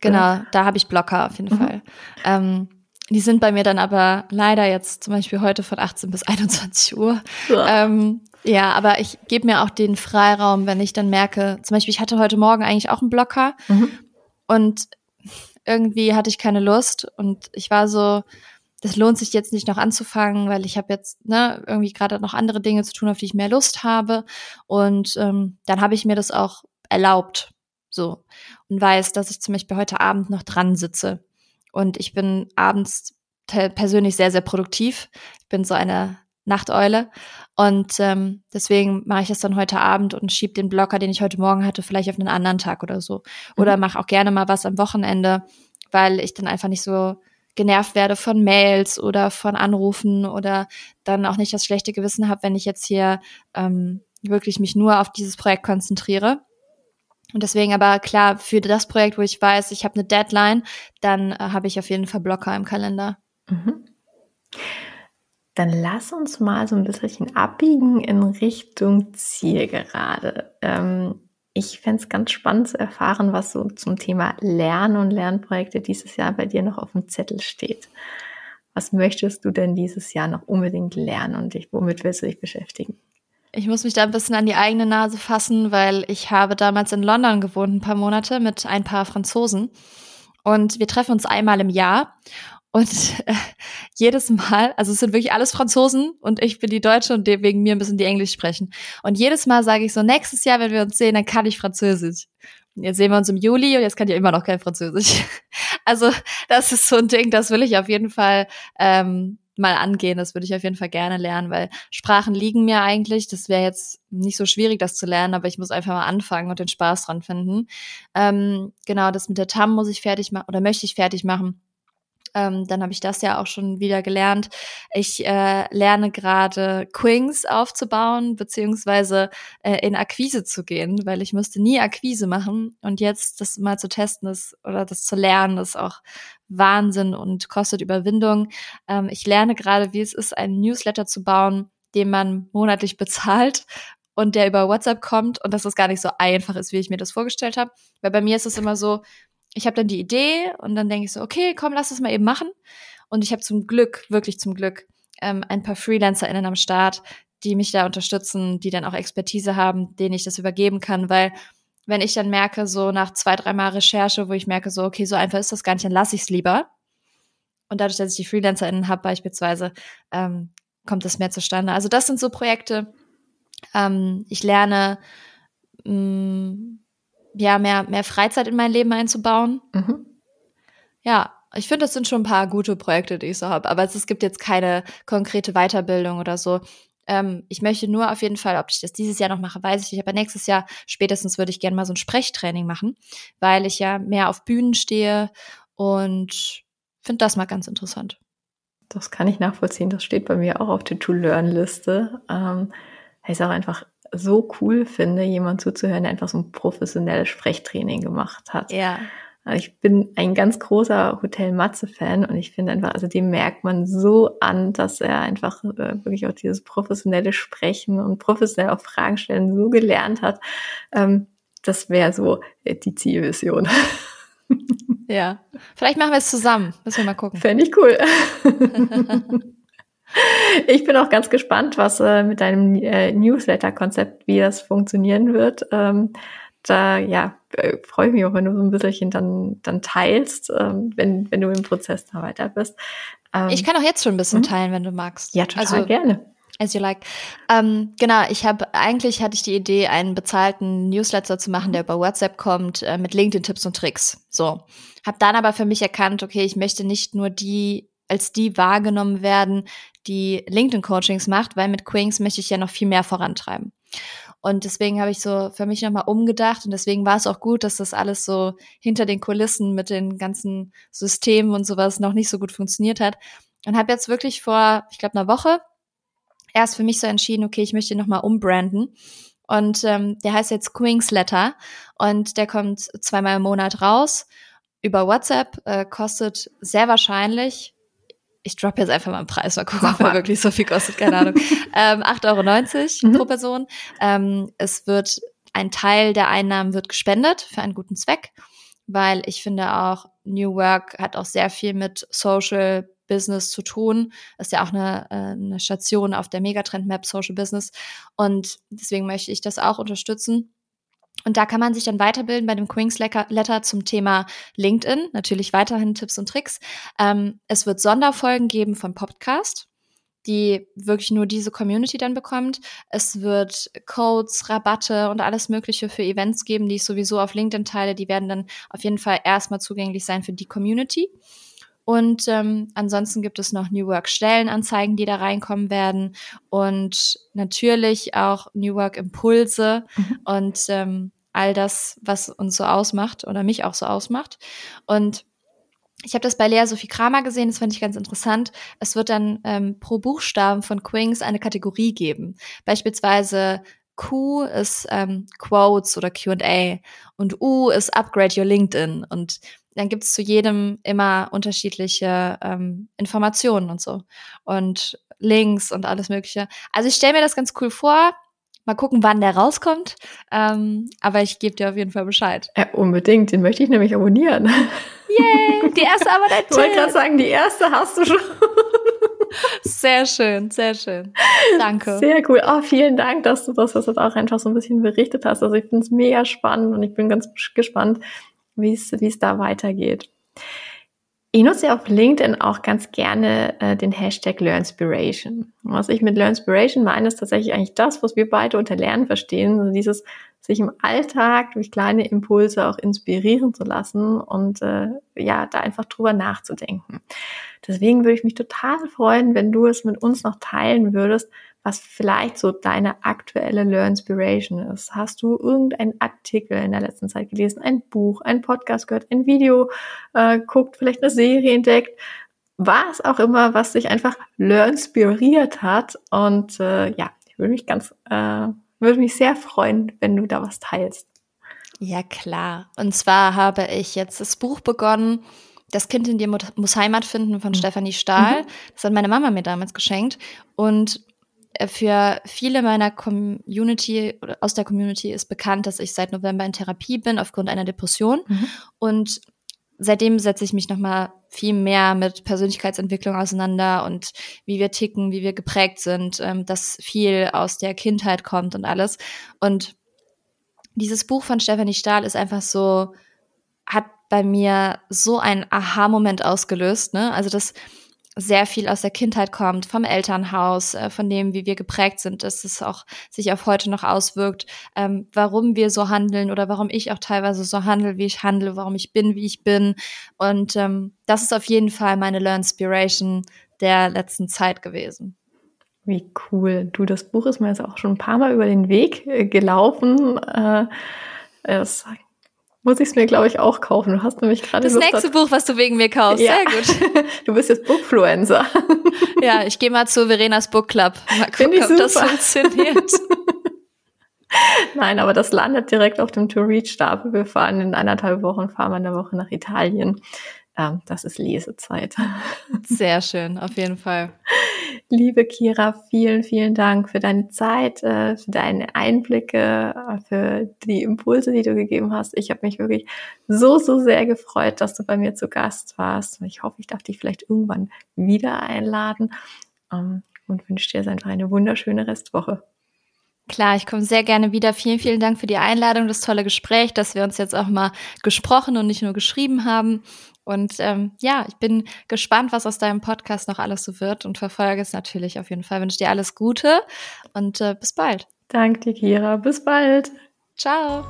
genau, da habe ich Blocker auf jeden mhm. Fall. Ähm, die sind bei mir dann aber leider jetzt zum Beispiel heute von 18 bis 21 Uhr. Ja, ähm, ja aber ich gebe mir auch den Freiraum, wenn ich dann merke, zum Beispiel, ich hatte heute Morgen eigentlich auch einen Blocker mhm. und irgendwie hatte ich keine Lust und ich war so, das lohnt sich jetzt nicht noch anzufangen, weil ich habe jetzt ne, irgendwie gerade noch andere Dinge zu tun, auf die ich mehr Lust habe. Und ähm, dann habe ich mir das auch erlaubt, so und weiß, dass ich zum Beispiel heute Abend noch dran sitze. Und ich bin abends persönlich sehr, sehr produktiv. Ich bin so eine Nachteule. Und ähm, deswegen mache ich das dann heute Abend und schiebe den Blocker, den ich heute Morgen hatte, vielleicht auf einen anderen Tag oder so. Oder mhm. mache auch gerne mal was am Wochenende, weil ich dann einfach nicht so genervt werde von Mails oder von Anrufen oder dann auch nicht das schlechte Gewissen habe, wenn ich jetzt hier ähm, wirklich mich nur auf dieses Projekt konzentriere. Und deswegen aber klar, für das Projekt, wo ich weiß, ich habe eine Deadline, dann äh, habe ich auf jeden Fall Blocker im Kalender. Mhm. Dann lass uns mal so ein bisschen abbiegen in Richtung Zielgerade. Ähm, ich fände es ganz spannend zu erfahren, was so zum Thema Lernen und Lernprojekte dieses Jahr bei dir noch auf dem Zettel steht. Was möchtest du denn dieses Jahr noch unbedingt lernen und dich, womit willst du dich beschäftigen? Ich muss mich da ein bisschen an die eigene Nase fassen, weil ich habe damals in London gewohnt, ein paar Monate mit ein paar Franzosen. Und wir treffen uns einmal im Jahr. Und äh, jedes Mal, also es sind wirklich alles Franzosen und ich bin die Deutsche und wegen mir müssen die Englisch sprechen. Und jedes Mal sage ich so, nächstes Jahr, wenn wir uns sehen, dann kann ich Französisch. Und jetzt sehen wir uns im Juli und jetzt kann ich immer noch kein Französisch. Also das ist so ein Ding, das will ich auf jeden Fall ähm, mal angehen. Das würde ich auf jeden Fall gerne lernen, weil Sprachen liegen mir eigentlich. Das wäre jetzt nicht so schwierig, das zu lernen, aber ich muss einfach mal anfangen und den Spaß dran finden. Ähm, genau, das mit der TAM muss ich fertig machen oder möchte ich fertig machen. Ähm, dann habe ich das ja auch schon wieder gelernt. Ich äh, lerne gerade Quings aufzubauen, beziehungsweise äh, in Akquise zu gehen, weil ich musste nie Akquise machen. Und jetzt das mal zu testen ist oder das zu lernen, ist auch Wahnsinn und kostet Überwindung. Ähm, ich lerne gerade, wie es ist, einen Newsletter zu bauen, den man monatlich bezahlt und der über WhatsApp kommt und dass das gar nicht so einfach ist, wie ich mir das vorgestellt habe. Weil bei mir ist es immer so, ich habe dann die Idee und dann denke ich so, okay, komm, lass das mal eben machen. Und ich habe zum Glück, wirklich zum Glück, ähm, ein paar FreelancerInnen am Start, die mich da unterstützen, die dann auch Expertise haben, denen ich das übergeben kann, weil wenn ich dann merke, so nach zwei, dreimal Recherche, wo ich merke, so, okay, so einfach ist das gar nicht, dann lasse ich es lieber. Und dadurch, dass ich die FreelancerInnen habe beispielsweise, ähm, kommt das mehr zustande. Also das sind so Projekte. Ähm, ich lerne mh, mm, ja, mehr, mehr Freizeit in mein Leben einzubauen. Mhm. Ja, ich finde, das sind schon ein paar gute Projekte, die ich so habe. Aber es, gibt jetzt keine konkrete Weiterbildung oder so. Ähm, ich möchte nur auf jeden Fall, ob ich das dieses Jahr noch mache, weiß ich nicht. Aber nächstes Jahr spätestens würde ich gerne mal so ein Sprechtraining machen, weil ich ja mehr auf Bühnen stehe und finde das mal ganz interessant. Das kann ich nachvollziehen. Das steht bei mir auch auf der To-Learn-Liste. Ähm, ist auch einfach so cool finde, jemand zuzuhören, der einfach so ein professionelles Sprechtraining gemacht hat. Ja. Also ich bin ein ganz großer Hotel Matze-Fan und ich finde einfach, also dem merkt man so an, dass er einfach äh, wirklich auch dieses professionelle Sprechen und professionell auch Fragen stellen so gelernt hat. Ähm, das wäre so äh, die Zielvision. Ja, vielleicht machen wir es zusammen. Müssen wir mal gucken. Fände ich cool. Ich bin auch ganz gespannt, was äh, mit deinem äh, Newsletter-Konzept, wie das funktionieren wird. Ähm, da ja, äh, freue ich mich auch, wenn du so ein bisschen dann, dann teilst, ähm, wenn, wenn du im Prozess da weiter bist. Ähm, ich kann auch jetzt schon ein bisschen hm? teilen, wenn du magst. Ja, total also, gerne. As you like. Ähm, genau, ich habe eigentlich hatte ich die Idee, einen bezahlten Newsletter zu machen, der über WhatsApp kommt, äh, mit LinkedIn-Tipps und Tricks. So. Hab dann aber für mich erkannt, okay, ich möchte nicht nur die als die wahrgenommen werden, die LinkedIn-Coachings macht, weil mit Quings möchte ich ja noch viel mehr vorantreiben. Und deswegen habe ich so für mich nochmal umgedacht und deswegen war es auch gut, dass das alles so hinter den Kulissen mit den ganzen Systemen und sowas noch nicht so gut funktioniert hat. Und habe jetzt wirklich vor, ich glaube, einer Woche erst für mich so entschieden, okay, ich möchte nochmal umbranden. Und ähm, der heißt jetzt Quings Letter und der kommt zweimal im Monat raus über WhatsApp, äh, kostet sehr wahrscheinlich ich droppe jetzt einfach mal einen Preis, mal gucken, ob er wirklich so viel kostet, keine Ahnung. ähm, 8,90 Euro mhm. pro Person. Ähm, es wird, ein Teil der Einnahmen wird gespendet für einen guten Zweck, weil ich finde auch, New Work hat auch sehr viel mit Social Business zu tun. Das ist ja auch eine, äh, eine Station auf der Megatrend Map Social Business. Und deswegen möchte ich das auch unterstützen. Und da kann man sich dann weiterbilden bei dem Queen's Letter zum Thema LinkedIn. Natürlich weiterhin Tipps und Tricks. Ähm, es wird Sonderfolgen geben vom Podcast, die wirklich nur diese Community dann bekommt. Es wird Codes, Rabatte und alles Mögliche für Events geben, die ich sowieso auf LinkedIn teile. Die werden dann auf jeden Fall erstmal zugänglich sein für die Community. Und ähm, ansonsten gibt es noch New Work Stellenanzeigen, die da reinkommen werden und natürlich auch New Work Impulse mhm. und ähm, all das, was uns so ausmacht oder mich auch so ausmacht. Und ich habe das bei Lea Sophie Kramer gesehen, das fand ich ganz interessant. Es wird dann ähm, pro Buchstaben von Quings eine Kategorie geben. Beispielsweise Q ist ähm, Quotes oder QA und U ist Upgrade Your LinkedIn. Und dann gibt es zu jedem immer unterschiedliche ähm, Informationen und so. Und Links und alles Mögliche. Also ich stelle mir das ganz cool vor. Mal gucken, wann der rauskommt. Ähm, aber ich gebe dir auf jeden Fall Bescheid. Ja, unbedingt, den möchte ich nämlich abonnieren. Yay, die erste aber dein Ich wollte gerade sagen, die erste hast du schon. Sehr schön, sehr schön. Danke. Sehr cool. Oh, vielen Dank, dass du das, dass du das auch einfach so ein bisschen berichtet hast. Also ich finde es mega spannend und ich bin ganz gespannt, wie es da weitergeht. Ich nutze auf LinkedIn auch ganz gerne äh, den Hashtag LearnSpiration. Was ich mit LearnSpiration meine, ist tatsächlich eigentlich das, was wir beide unter Lernen verstehen. Also dieses sich im Alltag durch kleine Impulse auch inspirieren zu lassen und äh, ja, da einfach drüber nachzudenken. Deswegen würde ich mich total freuen, wenn du es mit uns noch teilen würdest, was vielleicht so deine aktuelle Learnspiration ist. Hast du irgendeinen Artikel in der letzten Zeit gelesen, ein Buch, ein Podcast gehört, ein Video äh, guckt, vielleicht eine Serie entdeckt, was auch immer, was dich einfach learnspiriert hat. Und äh, ja, ich würde mich ganz, äh, würde mich sehr freuen, wenn du da was teilst. Ja, klar. Und zwar habe ich jetzt das Buch begonnen, das Kind in dir muss Heimat finden von mhm. Stefanie Stahl. Mhm. Das hat meine Mama mir damals geschenkt. Und für viele meiner Community oder aus der Community ist bekannt, dass ich seit November in Therapie bin aufgrund einer Depression. Mhm. Und seitdem setze ich mich nochmal viel mehr mit Persönlichkeitsentwicklung auseinander und wie wir ticken, wie wir geprägt sind, ähm, dass viel aus der Kindheit kommt und alles. Und dieses Buch von Stephanie Stahl ist einfach so, hat bei mir so einen Aha-Moment ausgelöst. Ne? Also das sehr viel aus der Kindheit kommt, vom Elternhaus, äh, von dem, wie wir geprägt sind, dass es auch sich auf heute noch auswirkt, ähm, warum wir so handeln oder warum ich auch teilweise so handle, wie ich handle, warum ich bin, wie ich bin. Und ähm, das ist auf jeden Fall meine Learnspiration der letzten Zeit gewesen. Wie cool. Du, das Buch ist mir jetzt auch schon ein paar Mal über den Weg äh, gelaufen. Äh, es muss ich es mir, glaube ich, auch kaufen. Du hast nämlich gerade Das Lust nächste Buch, was du wegen mir kaufst. Ja. Sehr gut. Du bist jetzt Bookfluencer. Ja, ich gehe mal zu Verenas Book Club. Mal gucken, ob das funktioniert. Nein, aber das landet direkt auf dem To-Reach-Stapel. Wir fahren in eineinhalb Wochen, fahren wir eine Woche nach Italien. Ähm, das ist Lesezeit. Sehr schön, auf jeden Fall. Liebe Kira, vielen, vielen Dank für deine Zeit, äh, für deine Einblicke, äh, für die Impulse, die du gegeben hast. Ich habe mich wirklich so, so sehr gefreut, dass du bei mir zu Gast warst. Ich hoffe, ich darf dich vielleicht irgendwann wieder einladen ähm, und wünsche dir einfach eine wunderschöne Restwoche. Klar, ich komme sehr gerne wieder. Vielen, vielen Dank für die Einladung, das tolle Gespräch, dass wir uns jetzt auch mal gesprochen und nicht nur geschrieben haben. Und ähm, ja, ich bin gespannt, was aus deinem Podcast noch alles so wird und verfolge es natürlich auf jeden Fall. Wünsche dir alles Gute und äh, bis bald. Danke dir, Kira. Bis bald. Ciao.